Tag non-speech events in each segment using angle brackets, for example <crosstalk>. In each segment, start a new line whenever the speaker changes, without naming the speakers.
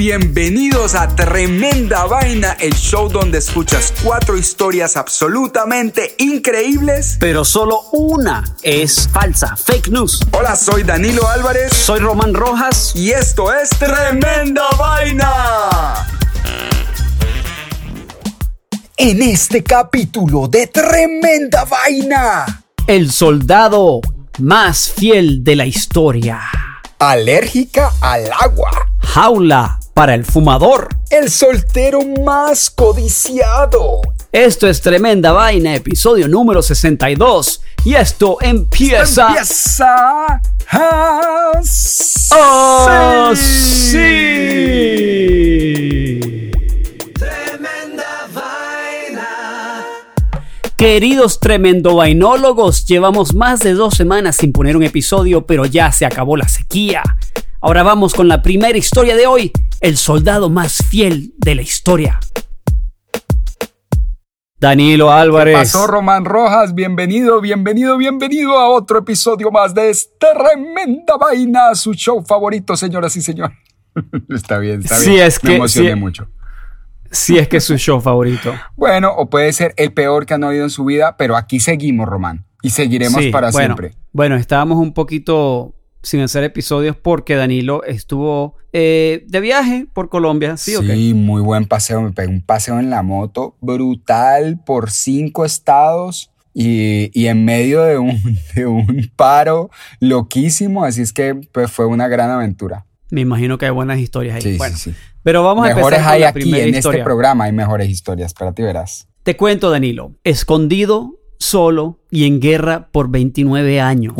bienvenidos a Tremenda Vaina, el show donde escuchas cuatro historias absolutamente increíbles.
Pero solo una es falsa, fake news.
Hola, soy Danilo Álvarez
Soy Román Rojas.
y esto es Tremenda Vaina. En este capítulo de Tremenda Vaina,
El soldado más fiel de la historia.
alérgica al agua,
Jaula para el fumador.
el soltero más codiciado.
Esto es Tremenda Vaina, episodio número 62. Y esto empieza...
Empieza así.
¡Oh, sí! Queridos tremendo vainólogos, llevamos más de dos semanas sin poner un episodio, pero ya se acabó la sequía. Ahora vamos con la primera historia de hoy, el soldado más fiel de la historia. Danilo Álvarez.
Pasó Román Rojas, bienvenido, bienvenido, bienvenido a otro episodio más de esta tremenda vaina, su show favorito, señoras y señores. <laughs> está bien, está
Sí,
bien.
es
Me
que-
emocioné
sí.
mucho.
Si es que es su show favorito.
Bueno, o puede ser el peor que han oído en su vida, pero aquí seguimos, Román, y seguiremos
Sí,
para
bueno,
siempre.
Bueno, estábamos un poquito sin hacer episodios porque Danilo estuvo eh, de viaje por Colombia. Sí, o qué?
muy buen paseo. Me pegué un paseo en la moto brutal por cinco estados y, y en medio de un, <laughs> de un paro loquísimo. Así es que pues, fue una gran aventura.
Me imagino que hay buenas historias ahí.
Sí,
bueno,
sí, sí.
pero vamos a
Mejores
empezar con
hay
la
aquí
primera
en
historia.
este programa. Hay mejores historias. Para ti verás.
Te cuento, Danilo. Escondido, solo y en guerra por 29 años.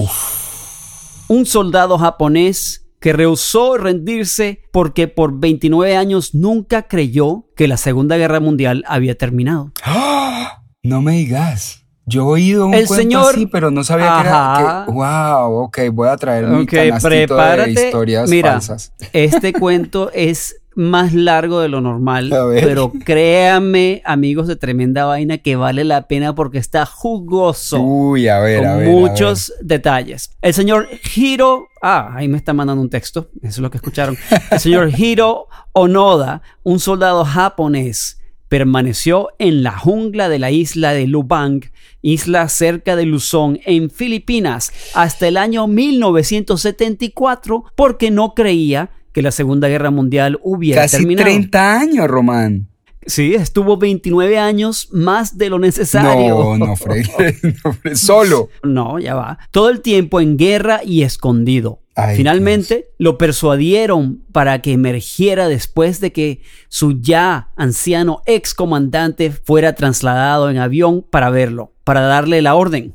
Un soldado japonés que rehusó rendirse porque por 29 años nunca creyó que la Segunda Guerra Mundial había terminado. <gasps>
No me digas. Yo he oído un
El
cuento
señor-
así, pero no sabía que era. Que, wow, ok, voy a traer mi
Ok,
canastito de
prepárate.
historias
Mira,
falsas. <laughs>
Este cuento es más largo de lo normal, pero créanme, amigos de Tremenda Vaina, que vale la pena porque está jugoso.
Uy, a ver,
con
a ver. a
muchos detalles. El señor Hiro, ah, ahí me está mandando un texto, eso es lo que escucharon. El señor <laughs> Hiro Onoda, un soldado japonés, permaneció en la jungla de la isla de Lubang, isla cerca de Luzón, en Filipinas, hasta el año 1974, porque no creía que la Segunda Guerra Mundial hubiera
Casi
terminado.
30 años, Román.
Sí, estuvo 29 años más de lo necesario.
No, no, Fred. <laughs> no, Fred, Solo.
No, ya va. Todo el tiempo en guerra y escondido.
Ay,
Finalmente lo persuadieron para que emergiera después de que su ya anciano ex comandante fuera trasladado en avión para verlo, para darle la orden.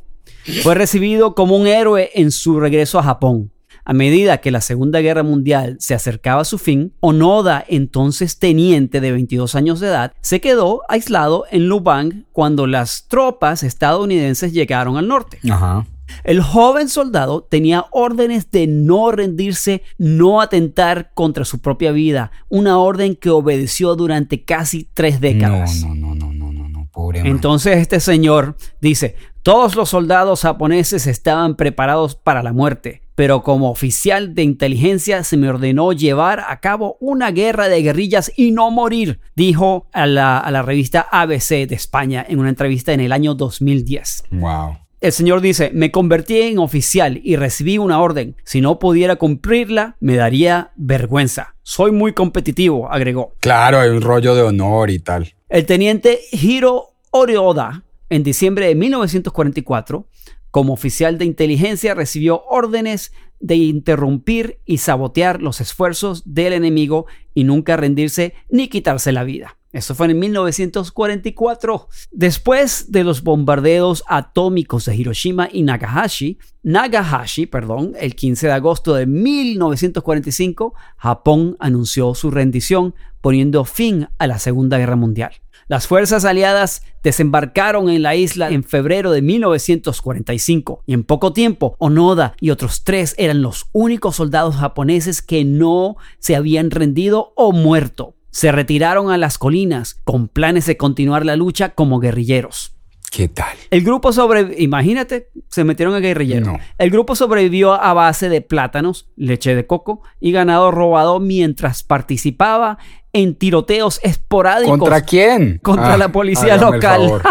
Fue recibido como un héroe en su regreso a Japón. A medida que la Segunda Guerra Mundial se acercaba a su fin, Onoda, entonces teniente de 22 años de edad, se quedó aislado en Lubang cuando las tropas estadounidenses llegaron al norte.
Ajá.
El joven soldado tenía órdenes de no rendirse, no atentar contra su propia vida, una orden que obedeció durante casi tres décadas.
No, no, no, no, no, no, no, pobre man.
Entonces este señor dice, todos los soldados japoneses estaban preparados para la muerte, pero como oficial de inteligencia se me ordenó llevar a cabo una guerra de guerrillas y no morir, dijo a la, a la revista ABC de España en una entrevista en el año 2010.
Wow.
El Señor dice, me convertí en oficial y recibí una orden. Si no pudiera cumplirla, me daría vergüenza. Soy muy competitivo, agregó.
Claro, hay un rollo de honor y tal.
El teniente Hiro Orioda, en diciembre de 1944, como oficial de inteligencia, recibió órdenes de interrumpir y sabotear los esfuerzos del enemigo y nunca rendirse ni quitarse la vida. Eso fue en 1944. Después de los bombardeos atómicos de Hiroshima y Nagasashi, Nagasashi, perdón, el 15 de agosto de 1945, Japón anunció su rendición, poniendo fin a la Segunda Guerra Mundial. Las fuerzas aliadas desembarcaron en la isla en febrero de 1945 y en poco tiempo Onoda y otros tres eran los únicos soldados japoneses que no se habían rendido o muerto. Se retiraron a las colinas con planes de continuar la lucha como guerrilleros.
¿Qué tal?
El grupo sobrevivió, imagínate, se metieron a guerrillero.
No.
El grupo sobrevivió a base de plátanos, leche de coco y ganado robado mientras participaba en tiroteos esporádicos.
¿Contra quién?
Contra
Ah,
la policía local.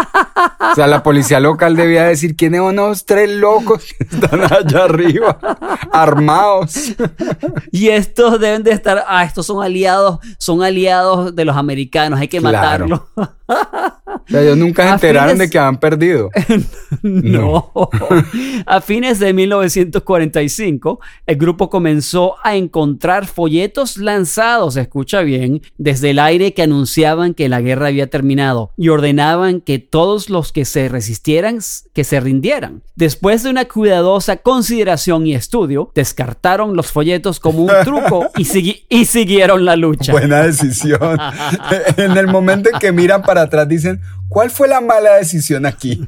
O sea, la policía local debía decir quiénes son los tres locos que están allá arriba, armados.
Y estos deben de estar, ah, estos son aliados, son aliados de los americanos, hay que
Claro.
matarlos.
O sea, ellos nunca se enteraron
fines-
de que habían perdido. <laughs>
No. A fines de 1945, el grupo comenzó a encontrar folletos lanzados, escucha bien, desde el aire que anunciaban que la guerra había terminado y ordenaban que todos los que se resistieran, que se rindieran. Después de una cuidadosa consideración y estudio, descartaron los folletos como un truco y, <laughs> y siguieron la lucha.
Buena decisión. <laughs> en el momento en que miran para atrás dicen, ¿cuál fue la mala decisión aquí? <laughs>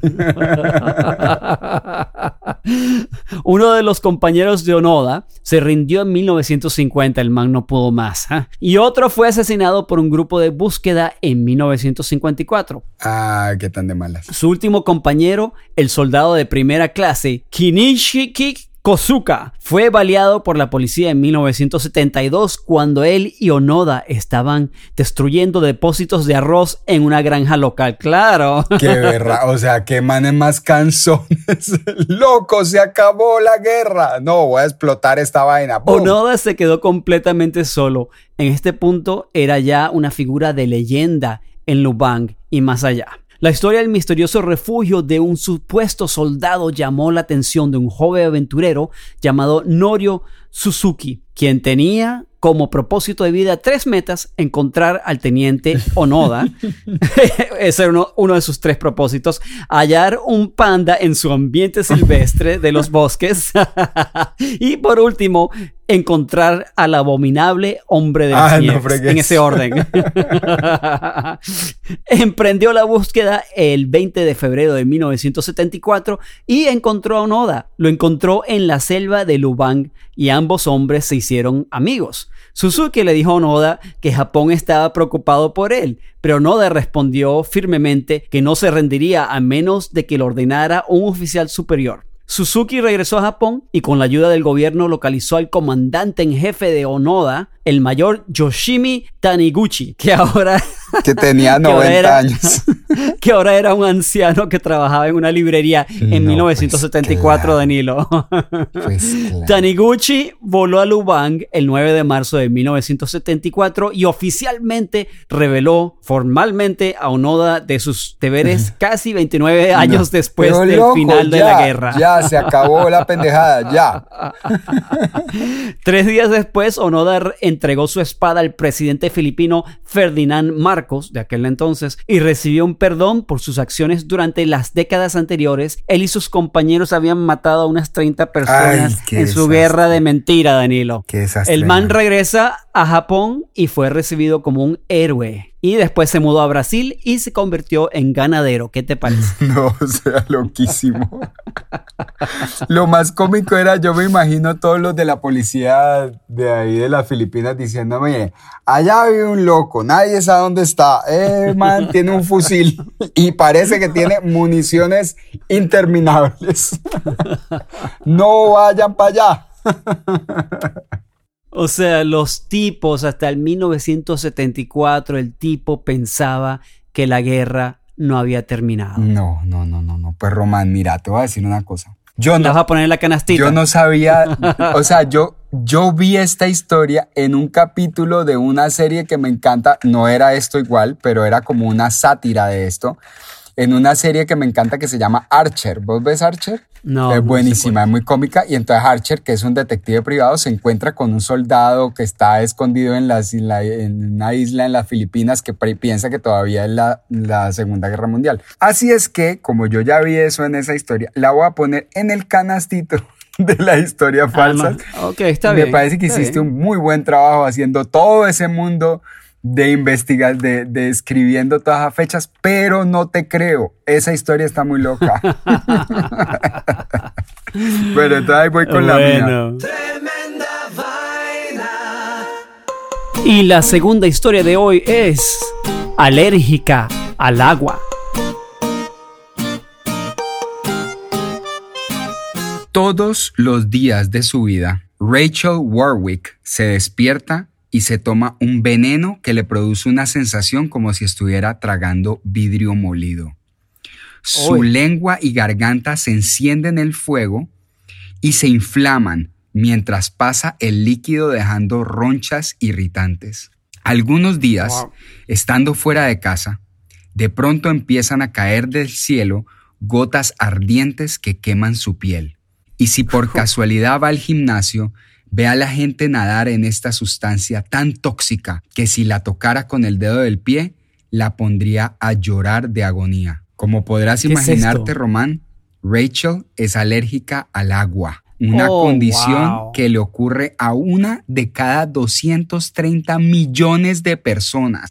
Uno de los compañeros de Onoda se rindió en 1950, el man no pudo más. ¿ah? Y otro fue asesinado por un grupo de búsqueda en 1954.
ah, qué tan de malas.
Su último compañero, el soldado de primera clase, Kinishiki Kosuka, fue baleado por la policía en 1972 cuando él y Onoda estaban destruyendo depósitos de arroz en una granja local. Claro.
Qué <laughs> berra, o sea, qué manes más canzones. <laughs> Loco, se acabó la guerra. No, voy a explotar esta vaina.
Onoda se quedó completamente solo. En este punto era ya una figura de leyenda en Lubang y más allá. La historia del misterioso refugio de un supuesto soldado llamó la atención de un joven aventurero llamado Norio Suzuki, quien tenía como propósito de vida tres metas, encontrar al teniente Onoda, <laughs> <laughs> ese era uno, uno de sus tres propósitos, hallar un panda en su ambiente silvestre de los bosques. <laughs> Y por último, encontrar al abominable hombre de las
Ah,
nieves, en ese orden. <laughs> Emprendió la búsqueda el 20 de febrero de 1974 y encontró a Onoda. Lo encontró en la selva de Lubang y ambos hombres se hicieron amigos. Suzuki le dijo a Onoda que Japón estaba preocupado por él, pero Onoda respondió firmemente que no se rendiría a menos de que lo ordenara un oficial superior. Suzuki regresó a Japón y con la ayuda del gobierno localizó al comandante en jefe de Onoda, el mayor Yoshimi Taniguchi, que ahora, <laughs>
Que tenía <laughs>
que ahora
90
era-
años. <laughs>
que ahora era un anciano que trabajaba en una librería en
No,
1974,
pues,
Danilo.
Pues, claro.
Taniguchi voló a Lubang el 9 de marzo de 1974 y oficialmente reveló formalmente a Onoda de sus deberes casi 29 años después del
loco,
final de
ya,
la guerra.
Ya, se acabó la pendejada, ya.
Tres días después, Onoda entregó su espada al presidente filipino Ferdinand Marcos, de aquel entonces, y recibió un perdón por sus acciones durante las décadas anteriores. Él y sus compañeros habían matado a unas 30 personas
Ay,
en su
desastre.
guerra de mentira, Danilo.
Qué desastre,
El man. regresa a Japón y fue recibido como un héroe. Y después se mudó a Brasil y se convirtió en ganadero. ¿Qué te parece? <laughs>
No, sea, loquísimo. Lo más cómico era, yo me imagino todos los de la policía de ahí de las Filipinas diciéndome, allá vive un loco, nadie sabe dónde está, eh, man, tiene un fusil y parece que tiene municiones interminables. No vayan para allá.
O sea, los tipos, hasta el 1974, el tipo pensaba que la guerra no había terminado.
No, no, no, no, no. Pues Román, mira, te voy a decir una cosa. Yo
¿Le
no,
vas a poner la canastita?
Yo no sabía, <laughs> o sea, yo, yo vi esta historia en un capítulo de una serie que me encanta, no era esto igual, pero era como una sátira de esto, en una serie que me encanta que se llama Archer. ¿Vos ves Archer?
No,
Es buenísima, es muy cómica. Y entonces Archer, que es un detective privado, se encuentra con un soldado que está escondido en, las, en, la- en una isla en las Filipinas que piensa que todavía es la, la Segunda Guerra Mundial. Así es que, como yo ya vi eso en esa historia, la voy a poner en el canastito <laughs> de la historia falsa.
Alma. Ok, está
Me
bien.
parece que hiciste
bien.
un muy buen trabajo haciendo todo ese mundo de investigar, de, de, escribiendo todas las fechas, pero no te creo. Esa historia está muy loca. <laughs> pero entonces voy con la mía.
Y la segunda historia de hoy es alérgica al agua.
Todos los días de su vida, Rachel Warwick se despierta y se toma un veneno que le produce una sensación como si estuviera tragando vidrio molido. Su lengua y garganta se encienden en el fuego y se inflaman mientras pasa el líquido dejando ronchas irritantes. Algunos días,
Wow.
estando fuera de casa, de pronto empiezan a caer del cielo gotas ardientes que queman su piel. Y si por <laughs> casualidad va al gimnasio, ve a la gente nadar en esta sustancia tan tóxica que si la tocara con el dedo del pie, la pondría a llorar de agonía. Como podrás
¿Qué es
imaginarte? Román, Rachel es alérgica al agua, una
Oh,
condición
wow.
que le ocurre a una de cada 230 millones de personas.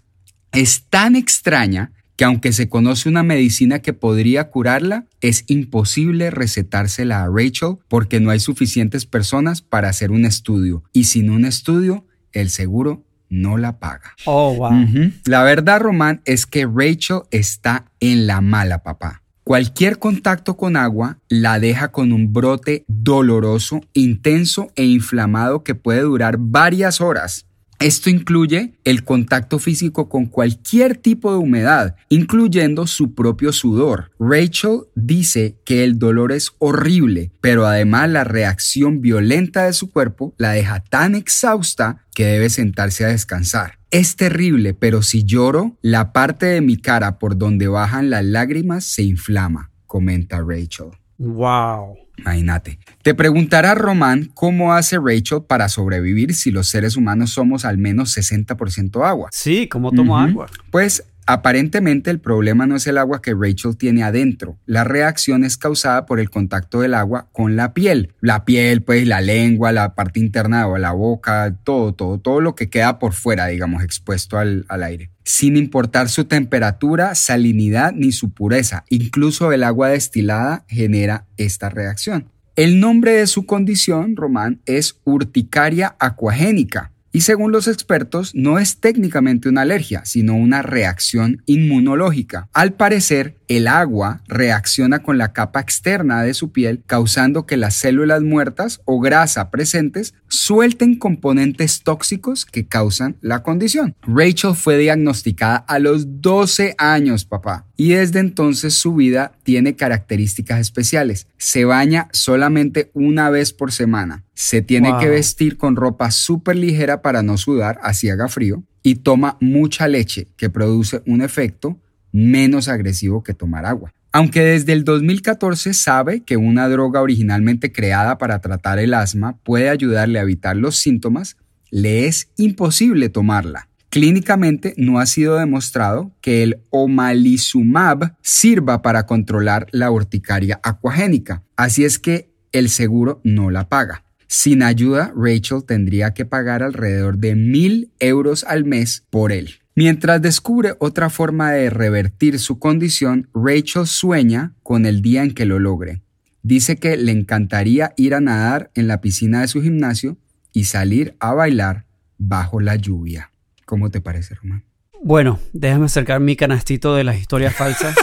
Es tan extraña que aunque se conoce una medicina que podría curarla, es imposible recetársela a Rachel porque no hay suficientes personas para hacer un estudio y sin un estudio el seguro no la paga.
Oh, wow.
La verdad, Román, es que Rachel está en la mala, papá. Cualquier contacto con agua la deja con un brote doloroso, intenso e inflamado que puede durar varias horas. Esto incluye el contacto físico con cualquier tipo de humedad, incluyendo su propio sudor. Rachel dice que el dolor es horrible, pero además la reacción violenta de su cuerpo la deja tan exhausta que debe sentarse a descansar. Es terrible, pero si lloro, la parte de mi cara por donde bajan las lágrimas se inflama, comenta Rachel.
Wow.
Imagínate. Te preguntará Román cómo hace Rachel para sobrevivir si los seres humanos somos al menos 60% agua.
Sí, ¿cómo tomo agua?
Pues aparentemente el problema no es el agua que Rachel tiene adentro. La reacción es causada por el contacto del agua con la piel. La piel, pues la lengua, la parte interna de la boca, todo, todo, todo lo que queda por fuera, digamos, expuesto al, al aire. Sin importar su temperatura, salinidad ni su pureza, incluso el agua destilada genera esta reacción. El nombre de su condición, Román, es urticaria acuagénica. Y según los expertos, no es técnicamente una alergia, sino una reacción inmunológica. Al parecer, el agua reacciona con la capa externa de su piel, causando que las células muertas o grasa presentes suelten componentes tóxicos que causan la condición. Rachel fue diagnosticada a los 12 años, papá, y desde entonces su vida tiene características especiales. Se baña solamente una vez por semana. Se tiene
Wow.
que vestir con ropa súper ligera para no sudar, así haga frío, y toma mucha leche, que produce un efecto menos agresivo que tomar agua. Aunque desde el 2014 sabe que una droga originalmente creada para tratar el asma puede ayudarle a evitar los síntomas, le es imposible tomarla. Clínicamente no ha sido demostrado que el omalizumab sirva para controlar la urticaria acuagénica, así es que el seguro no la paga. Sin ayuda, Rachel tendría que pagar alrededor de mil euros al mes por él. Mientras descubre otra forma de revertir su condición, Rachel sueña con el día en que lo logre. Dice que le encantaría ir a nadar en la piscina de su gimnasio y salir a bailar bajo la lluvia. ¿Cómo te parece, Román?
Bueno, déjame acercar mi canastito de las historias falsas.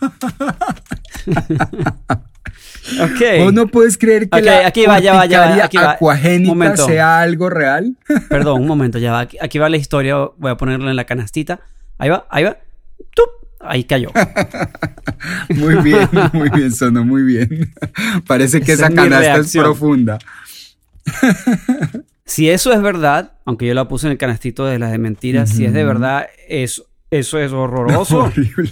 <laughs> <laughs> ok.
¿Vos no puedes creer que
Ok,
la
aquí va, ya va, ya va,
urticaria
aquí va.
acuagénica sea algo real? <laughs>
Perdón, un momento, ya va. Aquí, aquí va la historia. Voy a ponerla en la canastita. Ahí va, ahí va. ¡Tup! Ahí cayó. <laughs>
Muy bien, muy bien, sonó muy bien. Parece que
Esa
canasta es profunda.
Si eso es verdad, aunque yo la puse en el canastito de las de mentiras, si es de verdad, eso, eso es horroroso.
horrible,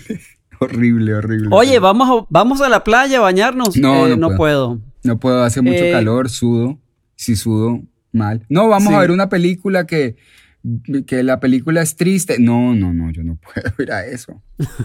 <laughs> horrible, horrible.
Oye, vamos a, vamos a la playa a bañarnos.
No,
Eh,
no
puedo.
No puedo, hace mucho
Eh,
calor, sudo. Si sudo, mal. No, vamos
Sí.
a ver una película que, que la película es triste. No, no, no, yo no puedo <laughs> ir a eso. <laughs>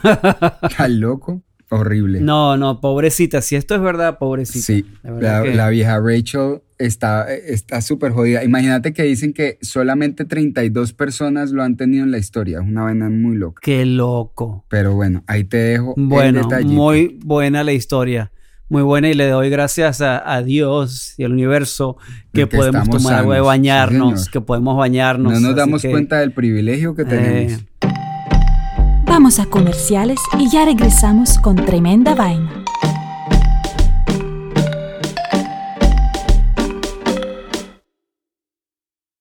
¿Estás loco? Horrible.
No, no, pobrecita. Si esto es verdad, pobrecita.
Sí,
La verdad
la,
que-
la vieja Rachel está está súper jodida. Imagínate que dicen que solamente 32 personas lo han tenido en la historia. Es una vaina muy loca.
Qué loco.
Pero bueno, ahí te dejo el
Bueno,
detallito.
muy buena la historia. Muy buena y le doy gracias a, a Dios y al universo que,
De que
podemos tomar agua de
sí,
bañarnos, que podemos bañarnos.
No nos damos
que,
cuenta del privilegio que tenemos.
eh,
a comerciales y ya regresamos con Tremenda Vaina.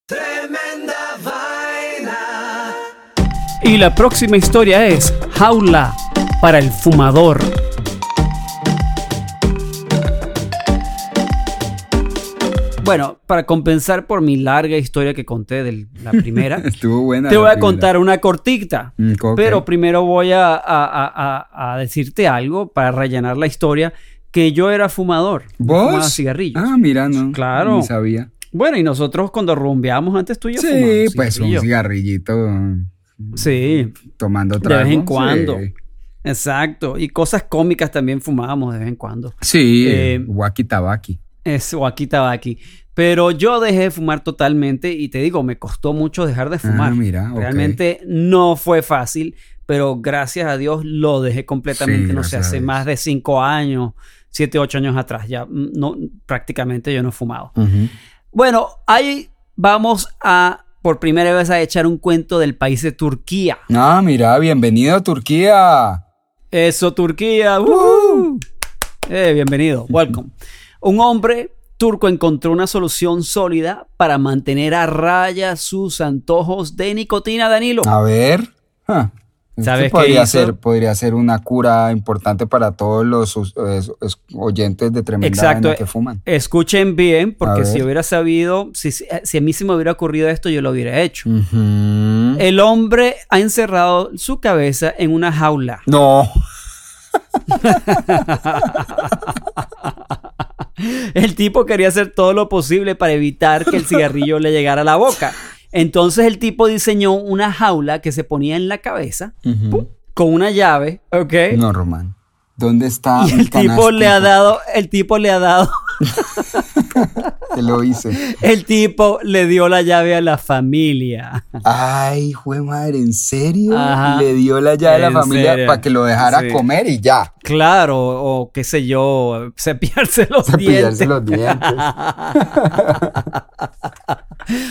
Tremenda Vaina.
Y la próxima historia es Jaula para el fumador. Bueno, para compensar por mi larga historia que conté de la <laughs> primera,
Estuvo buena.
te voy a
primera.
contar una cortita.
Mm.
Pero primero voy a, a- a- a- decirte algo para rellenar la historia, que yo era fumador.
¿Vos?
Fumaba cigarrillos.
Ah, mira, no.
Claro.
Ni sabía.
Bueno, y nosotros cuando rumbeamos antes tú y yo
Sí, pues un cigarrillito
Sí,
tomando
de
trago.
vez en
sí.
cuando. Exacto. Y cosas cómicas también fumábamos de vez en cuando.
Sí,
Eh,
Waki Tabaki.
Es Waki Tabaki. Pero yo dejé de fumar totalmente y te digo, me costó mucho dejar de fumar.
Ah, mira, ok.
Realmente no fue fácil, pero gracias a Dios lo dejé completamente.
Sí,
no sé, hace más de cinco años, siete, ocho años atrás. Ya mm, no, prácticamente yo no he fumado. Bueno, ahí vamos a por primera vez a echar un cuento del país de Turquía.
Ah, mira, bienvenido a Turquía.
Eso, Turquía. Eh, bienvenido. Welcome. <laughs> Un hombre turco encontró una solución sólida para mantener a raya sus antojos de nicotina, Danilo.
A ver. esto
¿Sabes qué
podría ser, podría ser una cura importante para todos los us- es- es- oyentes de tremenda
Exacto.
Que fuman.
Escuchen bien, porque si hubiera sabido, si, si a mí se me hubiera ocurrido esto, yo lo hubiera hecho. El hombre ha encerrado su cabeza en una jaula.
No. <laughs>
El tipo quería hacer todo lo posible para evitar que el cigarrillo le llegara a la boca. Entonces el tipo diseñó una jaula que se ponía en la cabeza con una llave, ¿ok?
No, Román. ¿Dónde está
y
mi
el tipo le ha dado, el tipo le ha dado, <laughs>
Que lo hice.
el tipo le dio la llave a la familia.
Ay, jue madre, ¿en serio?
Ajá.
Le dio la llave a la familia
serio.
para que lo dejara
Sí.
comer y ya.
Claro, o qué sé yo, <laughs> cepillarse los
Cepillarse
dientes.
los dientes. <laughs>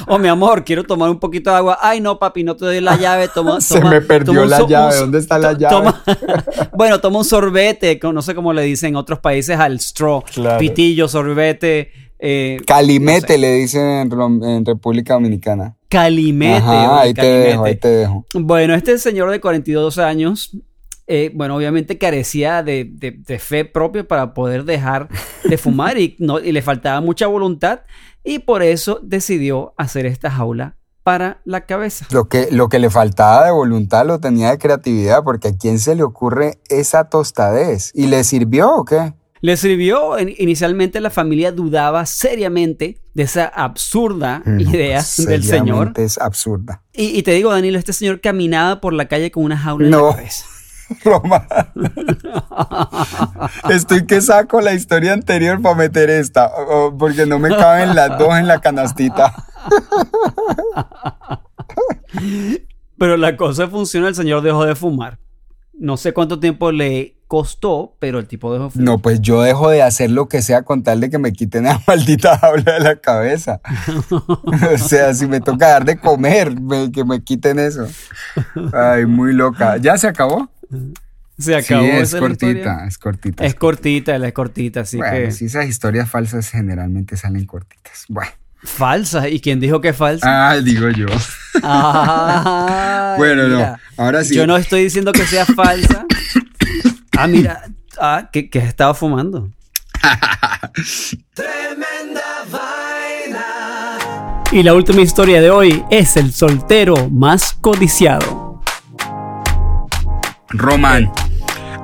Oh, mi amor, quiero tomar un poquito de agua. Ay, no, papi, no te doy la llave. Toma, <laughs>
Se me perdió
toma
la
so-
llave. ¿Dónde está la llave?
toma- <laughs> bueno, toma un sorbete, no sé cómo le dicen en otros países al straw.
Claro.
Pitillo, sorbete, eh,
Calimete le dicen en, República Dominicana.
calimete.
Ajá, ahí te dejo, ahí
calimete.
te dejo.
Bueno, este señor de 42 años, eh, bueno, obviamente carecía de, de- de fe propia para poder dejar de <laughs> fumar y, no, y le faltaba mucha voluntad y por eso decidió hacer esta jaula para la cabeza.
Lo que, lo que le faltaba de voluntad lo tenía de creatividad, porque a quién se le ocurre esa tostadez. ¿Y le sirvió o qué?
Le sirvió, in- inicialmente la familia dudaba seriamente de esa absurda
No,
idea del señor.
Es absurda.
Y, y te digo, Danilo, este señor caminaba por la calle con una jaula en
No.
la cabeza. <laughs>
Roma. Estoy que saco la historia anterior para meter esta, porque no me caben las dos en la canastita.
Pero la cosa funciona, el señor dejó de fumar. No sé cuánto tiempo le costó, pero el tipo dejó de fumar.
No, pues yo dejo de hacer lo que sea con tal de que me quiten la <laughs> maldita jaula de la cabeza. o sea, si me toca dar de comer, me- que me quiten eso. Ay, muy loca. ¿Ya se acabó?
Se acabó
sí, es cortita,
historia.
es cortita.
Es cortita, es cortita, así
bueno,
que...
sí, esas historias falsas generalmente salen cortitas. Bueno.
Falsa. ¿Y quién dijo que es falsa?
Ah, digo yo.
Ay,
Bueno, no. Ahora sí.
Yo no estoy diciendo que sea falsa. Ah, mira. Ah, que, que estaba fumando. Y la última historia de hoy es el soltero más codiciado.
Román.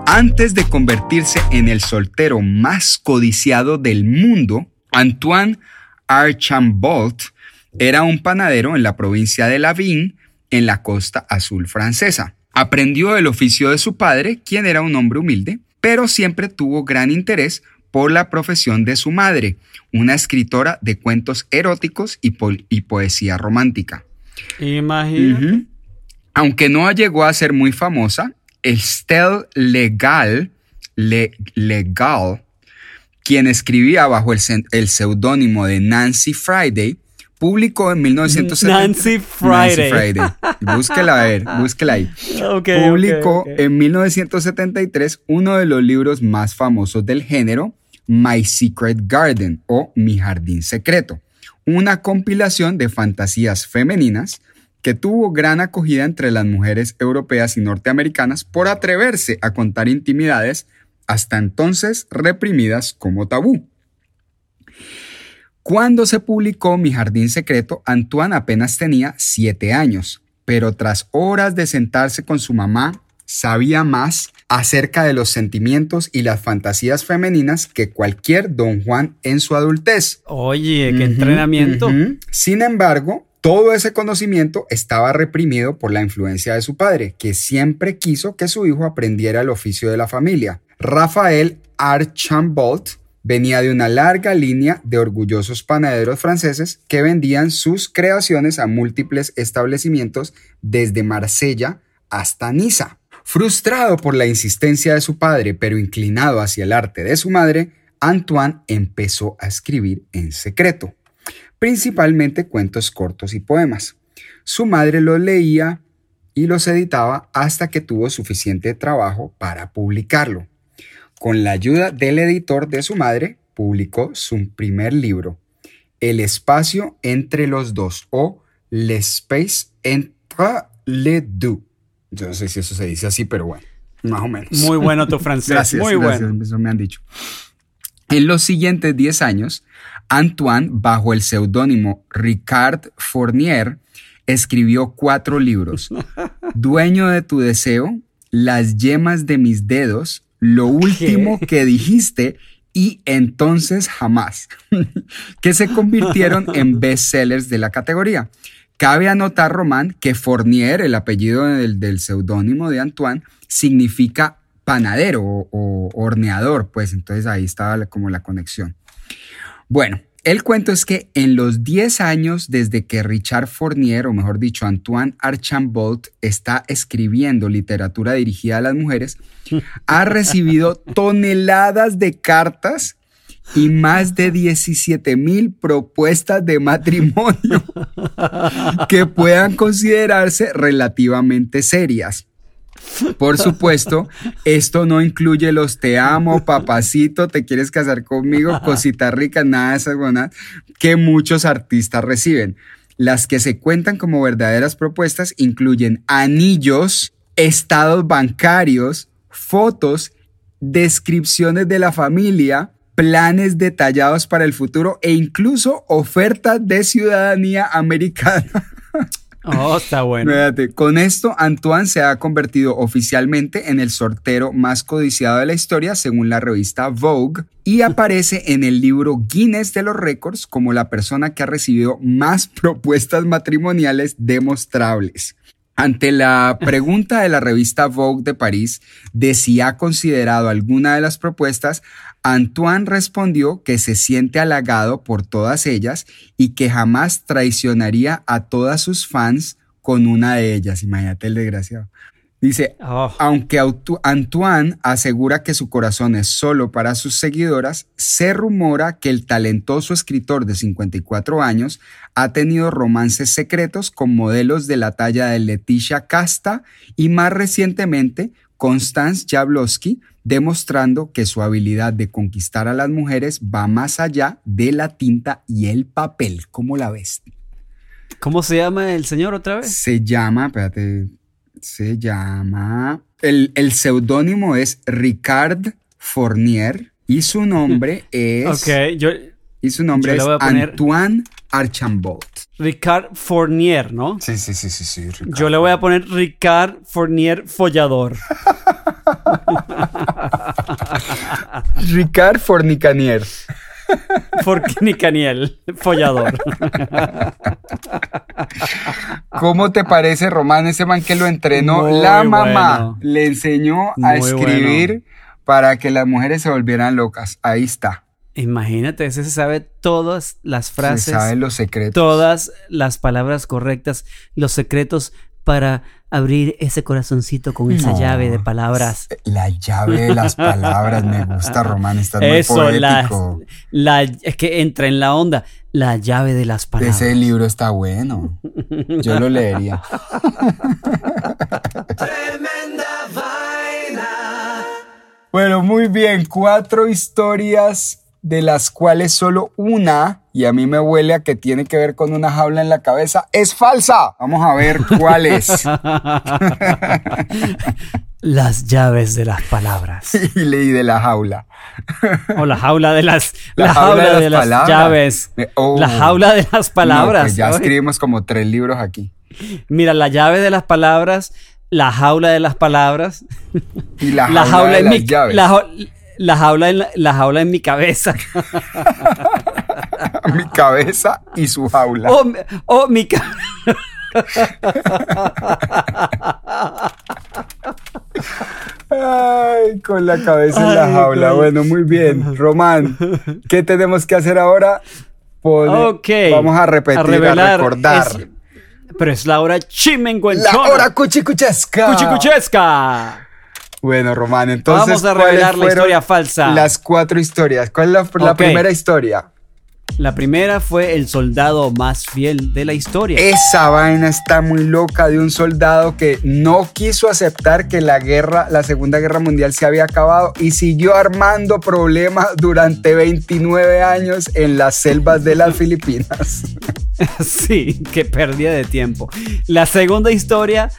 Antes de convertirse en el soltero más codiciado del mundo, Antoine Archambault era un panadero en la provincia de Lavín, en la costa azul francesa. Aprendió el oficio de su padre, quien era un hombre humilde, pero siempre tuvo gran interés por la profesión de su madre, una escritora de cuentos eróticos y, po- y poesía romántica.
Imagínate.
Aunque no llegó a ser muy famosa, Estelle Legal, Le- Legal, quien escribía bajo el, el seudónimo de Nancy Friday, publicó en 1970.
Nancy Friday.
Nancy Friday. Búsquela a ver, búsquela ahí. <laughs>
Ok,
Publicó
ok, ok.
en 1973 uno de los libros más famosos del género, My Secret Garden o Mi Jardín Secreto, una compilación de fantasías femeninas que tuvo gran acogida entre las mujeres europeas y norteamericanas por atreverse a contar intimidades hasta entonces reprimidas como tabú. Cuando se publicó Mi Jardín Secreto, Antoine apenas tenía siete años, pero tras horas de sentarse con su mamá, sabía más acerca de los sentimientos y las fantasías femeninas que cualquier don Juan en su adultez.
Oye, qué entrenamiento.
Sin embargo, todo ese conocimiento estaba reprimido por la influencia de su padre, que siempre quiso que su hijo aprendiera el oficio de la familia. Rafael Archambault venía de una larga línea de orgullosos panaderos franceses que vendían sus creaciones a múltiples establecimientos desde Marsella hasta Niza. Frustrado por la insistencia de su padre, pero inclinado hacia el arte de su madre, Antoine empezó a escribir en secreto, principalmente cuentos cortos y poemas. Su madre los leía y los editaba hasta que tuvo suficiente trabajo para publicarlo. Con la ayuda del editor de su madre, publicó su primer libro, El espacio entre los dos o L'espace entre les deux. Yo no sé si eso se dice así, pero bueno, más o menos.
Muy bueno tu <laughs> francés.
gracias,
Muy
gracias,
bueno.
Eso me han dicho. En los siguientes 10 años, Antoine, bajo el seudónimo Ricard Fournier, escribió cuatro libros. <laughs> Dueño de tu deseo, Las yemas de mis dedos, Lo último que dijiste y entonces jamás, <laughs> que se convirtieron en <laughs> bestsellers de la categoría. Cabe anotar, Román, que Fournier, el apellido del, del seudónimo de Antoine, significa panadero o, o horneador, pues entonces ahí estaba como la conexión. Bueno, el cuento es que en los 10 años desde que Richard Fournier, o mejor dicho, Antoine Archambault, está escribiendo literatura dirigida a las mujeres, <laughs> ha recibido toneladas de cartas y más de 17 mil propuestas de matrimonio <laughs> que puedan considerarse relativamente serias. Por supuesto, esto no incluye los te amo, papacito, te quieres casar conmigo, cosita rica, nada de esas buenas que muchos artistas reciben. Las que se cuentan como verdaderas propuestas incluyen anillos, estados bancarios, fotos, descripciones de la familia, planes detallados para el futuro e incluso ofertas de ciudadanía americana. <laughs>
Oh, está bueno.
Fíjate, con esto, Antoine se ha convertido oficialmente en el sortero más codiciado de la historia, según la revista Vogue, y <laughs> aparece en el libro Guinness de los Récords como la persona que ha recibido más <laughs> propuestas matrimoniales demostrables. Ante la pregunta de la revista Vogue de París de si ha considerado alguna de las propuestas, Antoine respondió que se siente halagado por todas ellas y que jamás traicionaría a todas sus fans con una de ellas. Imagínate el desgraciado. Dice,
Oh,
aunque Antoine asegura que su corazón es solo para sus seguidoras, se rumora que el talentoso escritor de 54 años ha tenido romances secretos con modelos de la talla de Leticia Casta y más recientemente Constance Jablowski, demostrando que su habilidad de conquistar a las mujeres va más allá de la tinta y el papel. ¿Cómo la ves?
¿Cómo se llama el señor otra vez?
Se llama, espérate, se llama. El, el seudónimo es Ricard Fournier y su nombre <laughs> es.
Ok, yo.
Y su nombre
yo
es
poner-
Antoine Archambault.
Ricard Fournier, ¿no?
Sí, sí, sí, sí, sí. Ricard.
Yo le voy a poner Ricard Fournier Follador. <laughs>
Ricard Fornicanier.
Fornicaniel Follador.
¿Cómo te parece, Román? Ese man que lo entrenó
Muy
la mamá.
bueno.
Le enseñó a
Muy
escribir para que las mujeres se volvieran locas. Ahí está.
Imagínate, ese se sabe todas las
Se
frases,
sabe los secretos.
todas las palabras correctas, los secretos para abrir ese corazoncito con esa
No.
llave de palabras.
La llave de las palabras. Me gusta, Román. Estás muy
la,
poético.
la- es que entra en la onda, la llave de las palabras.
Ese libro está bueno. Yo lo leería. <laughs> Bueno, muy bien. Cuatro historias de las cuales solo una, y a mí me huele a que tiene que ver con una jaula en la cabeza, es falsa. Vamos a ver <laughs> cuál es. <laughs>
Las llaves de las palabras.
y leí de la jaula.
O la jaula de las, <laughs> la, jaula, de las, llaves.
Oh.
La jaula de las palabras.
No, pues ya escribimos como tres libros aquí.
Mira, la llave de las palabras, la jaula de las palabras,
Y la,
la
jaula, de las llaves.
la, la jaula en la, la jaula en mi cabeza. <laughs>
Mi cabeza y su jaula.
O, mi- o mi ca-
Ay, con la cabeza en la
Ay,
jaula. Bueno, muy bien. <laughs> Román, ¿qué tenemos que hacer ahora? Pone-. Vamos a repetir, a,
revelar
recordar.
es- pero es la hora
La
chimenguenchona.
hora cuchicuchesca.
Cuchicuchesca.
Bueno, Román, entonces.
Vamos a
¿cuáles
revelar la historia falsa.
Las cuatro historias. ¿Cuál es la, primera historia?
La primera fue el soldado más fiel de la historia.
Esa vaina está muy loca de un soldado que no quiso aceptar que la guerra, la Segunda Guerra Mundial se había acabado y siguió armando problemas durante 29 años en las selvas de las <laughs> Filipinas.
Sí, qué pérdida de tiempo. La segunda historia,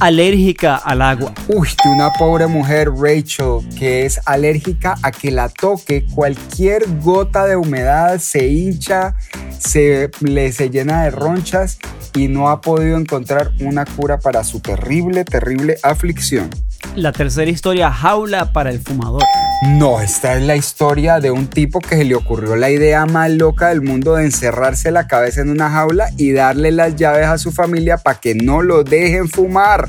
alérgica al agua.
Uy, de una pobre mujer, Rachel, que es alérgica a que la toque cualquier gota de humedad, se hincha, se, le, se llena de ronchas y no ha podido encontrar una cura para su terrible, terrible aflicción.
La tercera historia, jaula para el fumador.
No, esta es la historia de un tipo que se le ocurrió la idea más loca del mundo de encerrarse la cabeza en una jaula y darle las llaves a su familia para que no lo dejen fumar.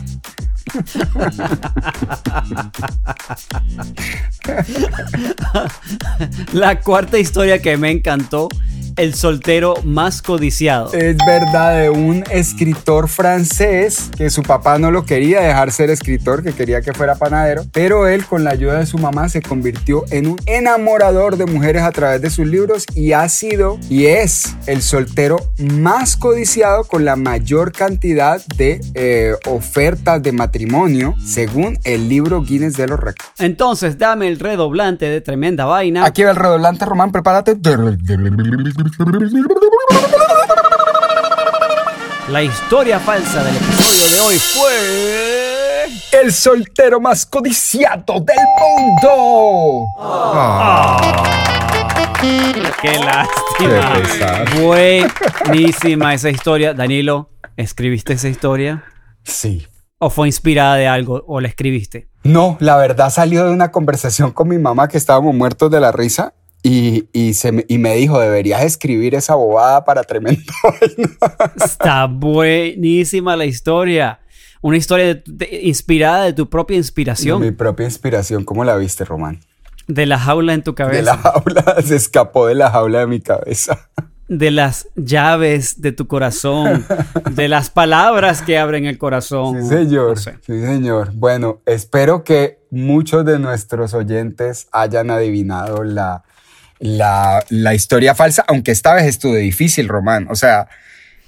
<laughs>
La cuarta historia que me encantó, el soltero más codiciado.
Es verdad de un escritor francés que su papá no lo quería dejar ser escritor, que quería que fuera panadero, pero él con la ayuda de su mamá se convirtió en un enamorador de mujeres a través de sus libros y ha sido y es el soltero más codiciado con la mayor cantidad de eh, ofertas de matrimonio según el libro Guinness de los récords.
Entonces, dame el redoblante de tremenda vaina.
Aquí va el redoblante, Román, prepárate.
La historia falsa del episodio de hoy fue...
El soltero más codiciado del mundo.
¡Qué
Qué
lástima!
pesar.
Buenísima esa historia. Danilo, ¿escribiste esa historia?
Sí.
¿O fue inspirada de algo? ¿O la escribiste?
No, la verdad salió de una conversación con mi mamá que estábamos muertos de la risa y, y, se me, y me dijo, deberías escribir esa bobada para tremendo. <laughs>
Está buenísima la historia. Una historia de- de- inspirada de tu propia inspiración.
Mi propia inspiración, ¿cómo la viste, Román?
De la jaula en tu
De la
cabeza.
jaula, <laughs> se escapó de la jaula de mi cabeza.
De las llaves de tu corazón. De las palabras que abren el corazón.
Sí, señor.
No sé.
Sí, señor. Bueno, espero que muchos de nuestros oyentes hayan adivinado la, la, la historia falsa, aunque esta vez estuvo difícil, Román. O sea,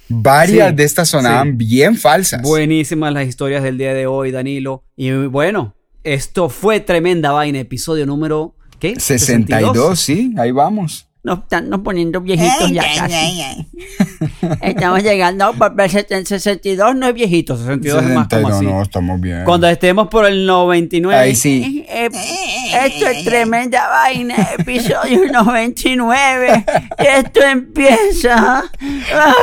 varias
Sí,
de estas sonaban
sí.
bien falsas.
Buenísimas las historias del día de hoy, Danilo. Y bueno, esto fue tremenda vaina, episodio número ¿qué?
62, sí, ahí vamos.
Nos están poniendo viejitos ya casi. <laughs> Estamos llegando por el 62 no es viejito, 62 es más como
62,
así.
no, estamos bien.
Cuando estemos por el 99.
Ahí sí.
eh, eh, esto es tremenda vaina, episodio <laughs> 99. Esto empieza.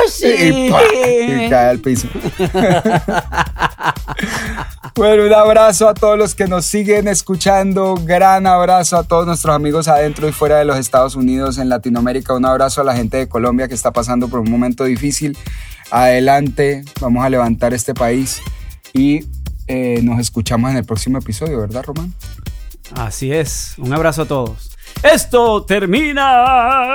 Así.
Y, ¡pah! y cae al piso. <laughs> bueno, un abrazo a todos los que nos siguen escuchando. Gran abrazo a todos nuestros amigos adentro y fuera de los Estados Unidos, en Latinoamérica. Un abrazo a la gente de Colombia que está pasando por un momento difícil. Adelante, vamos a levantar este país y eh, nos escuchamos en el próximo episodio, ¿verdad, Román?
Así es. Un abrazo a todos. Esto termina.